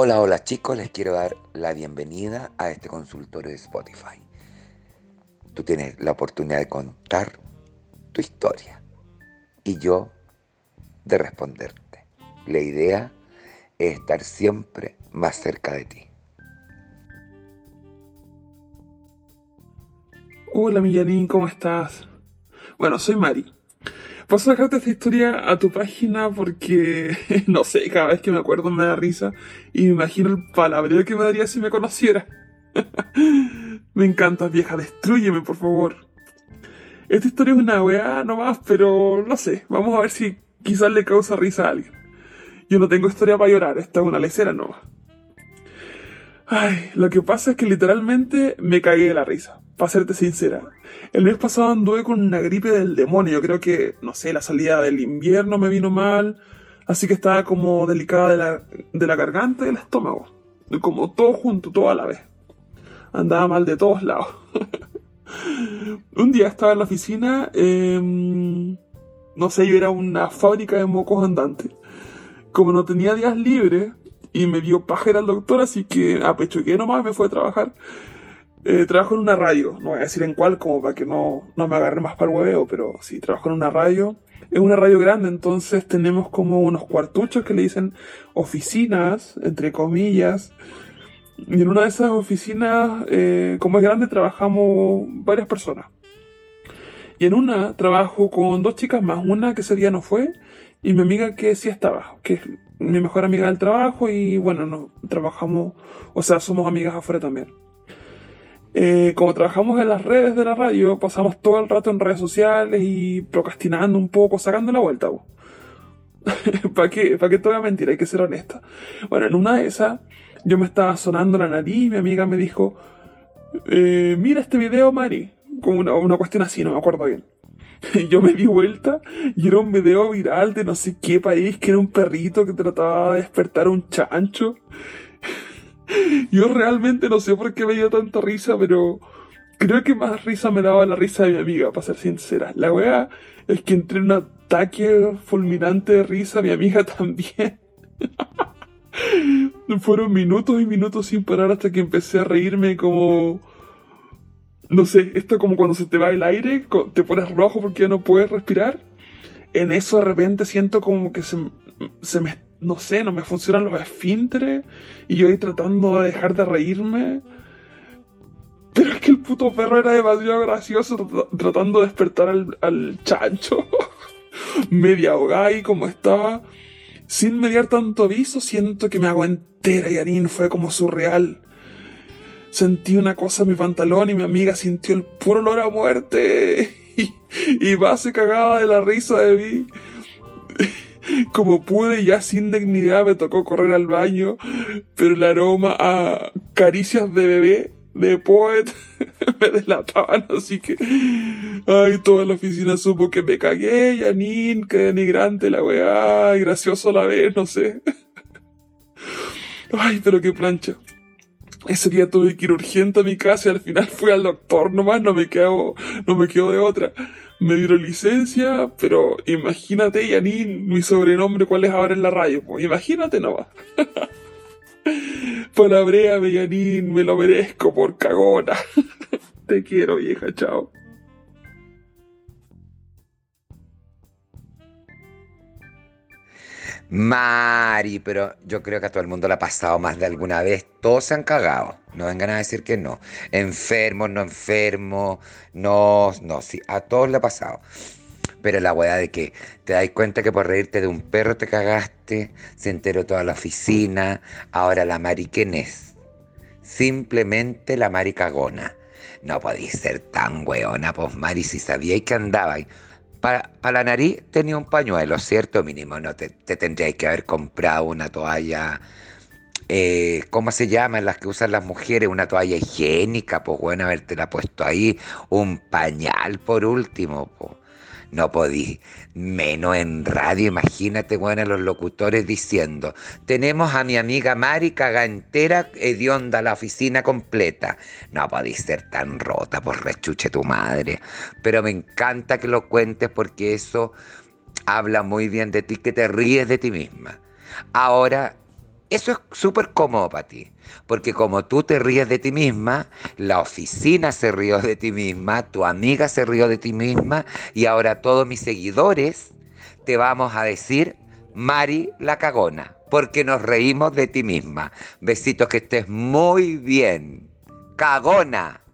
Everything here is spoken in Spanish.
Hola, hola chicos, les quiero dar la bienvenida a este consultorio de Spotify. Tú tienes la oportunidad de contar tu historia y yo de responderte. La idea es estar siempre más cerca de ti. Hola Millanín, ¿cómo estás? Bueno, soy Mari. Paso a dejarte esta historia a tu página porque, no sé, cada vez que me acuerdo me da risa y me imagino el palabreo que me daría si me conociera. me encanta, vieja, destruyeme, por favor. Esta historia es una weá nomás, pero no sé, vamos a ver si quizás le causa risa a alguien. Yo no tengo historia para llorar, esta es una lecera nomás. Ay, lo que pasa es que literalmente me cagué de la risa, para serte sincera. El mes pasado anduve con una gripe del demonio. Yo creo que, no sé, la salida del invierno me vino mal. Así que estaba como delicada de la, de la garganta y del estómago. Como todo junto, todo a la vez. Andaba mal de todos lados. Un día estaba en la oficina. Em, no sé, yo era una fábrica de mocos andantes. Como no tenía días libres, y me dio pajera el doctor, así que a pecho que nomás me fue a trabajar. Eh, trabajo en una radio, no voy a decir en cuál, como para que no, no me agarre más para el hueveo, pero sí, trabajo en una radio. Es una radio grande, entonces tenemos como unos cuartuchos que le dicen oficinas, entre comillas. Y en una de esas oficinas, eh, como es grande, trabajamos varias personas. Y en una trabajo con dos chicas más, una que ese día no fue, y mi amiga que sí estaba, que es mi mejor amiga del trabajo y bueno, no, trabajamos, o sea, somos amigas afuera también. Eh, como trabajamos en las redes de la radio, pasamos todo el rato en redes sociales y procrastinando un poco, sacando la vuelta. ¿Para qué? ¿Para qué te voy a mentir? Hay que ser honesta. Bueno, en una de esas, yo me estaba sonando la nariz y mi amiga me dijo, eh, mira este video, Mari. Como una, una cuestión así, no me acuerdo bien. Yo me di vuelta y era un video viral de no sé qué país, que era un perrito que trataba de despertar a un chancho. Yo realmente no sé por qué me dio tanta risa, pero creo que más risa me daba la risa de mi amiga, para ser sincera. La wea es que entré en un ataque fulminante de risa, mi amiga también. Fueron minutos y minutos sin parar hasta que empecé a reírme como no sé, esto como cuando se te va el aire, te pones rojo porque ya no puedes respirar. En eso de repente siento como que se, me, no sé, no me funcionan los esfínteres y yo ahí tratando de dejar de reírme. Pero es que el puto perro era demasiado gracioso tratando de despertar al, chancho. Media ahogada y como estaba. Sin mediar tanto aviso, siento que me hago entera y fue como surreal. Sentí una cosa en mi pantalón y mi amiga sintió el puro olor a muerte. Y, va se cagaba de la risa de mí. Como pude, ya sin dignidad, me tocó correr al baño, pero el aroma a caricias de bebé, de poet, me delataban, así que, ay, toda la oficina supo que me cagué, Janine, que denigrante la weá, y gracioso la vez, no sé. Ay, pero qué plancha. Ese día tuve que ir urgente a mi casa y al final fui al doctor nomás, no me quedo, no me quedo de otra. Me dieron licencia, pero imagínate, Yanin, mi sobrenombre, cuál es ahora en la radio. Pues imagínate nomás. Palabréame, Yanin, me lo merezco por cagona. Te quiero, vieja, chao. Mari, pero yo creo que a todo el mundo le ha pasado más de alguna vez. Todos se han cagado. No vengan a decir que no. Enfermos, no enfermos. No, no, sí, a todos le ha pasado. Pero la weá de que te das cuenta que por reírte de un perro te cagaste, se enteró toda la oficina, ahora la Mari, ¿quién es? Simplemente la Mari cagona. No podéis ser tan weona, pues Mari, si sabíais que andabais para, la nariz tenía un pañuelo, ¿cierto? Mínimo, no te, te que haber comprado una toalla, eh, ¿cómo se llaman las que usan las mujeres? Una toalla higiénica, pues bueno, haberte la puesto ahí, un pañal por último, pues. No podí, menos en radio, imagínate, bueno, los locutores diciendo, tenemos a mi amiga Mari caga entera, hedionda la oficina completa. No podí ser tan rota, por rechuche tu madre. Pero me encanta que lo cuentes porque eso habla muy bien de ti, que te ríes de ti misma. Ahora, Eso es súper cómodo para ti, porque como tú te ríes de ti misma, la oficina se rió de ti misma, tu amiga se rió de ti misma y ahora todos mis seguidores te vamos a decir Mari la cagona, porque nos reímos de ti misma. Besitos que estés muy bien. Cagona.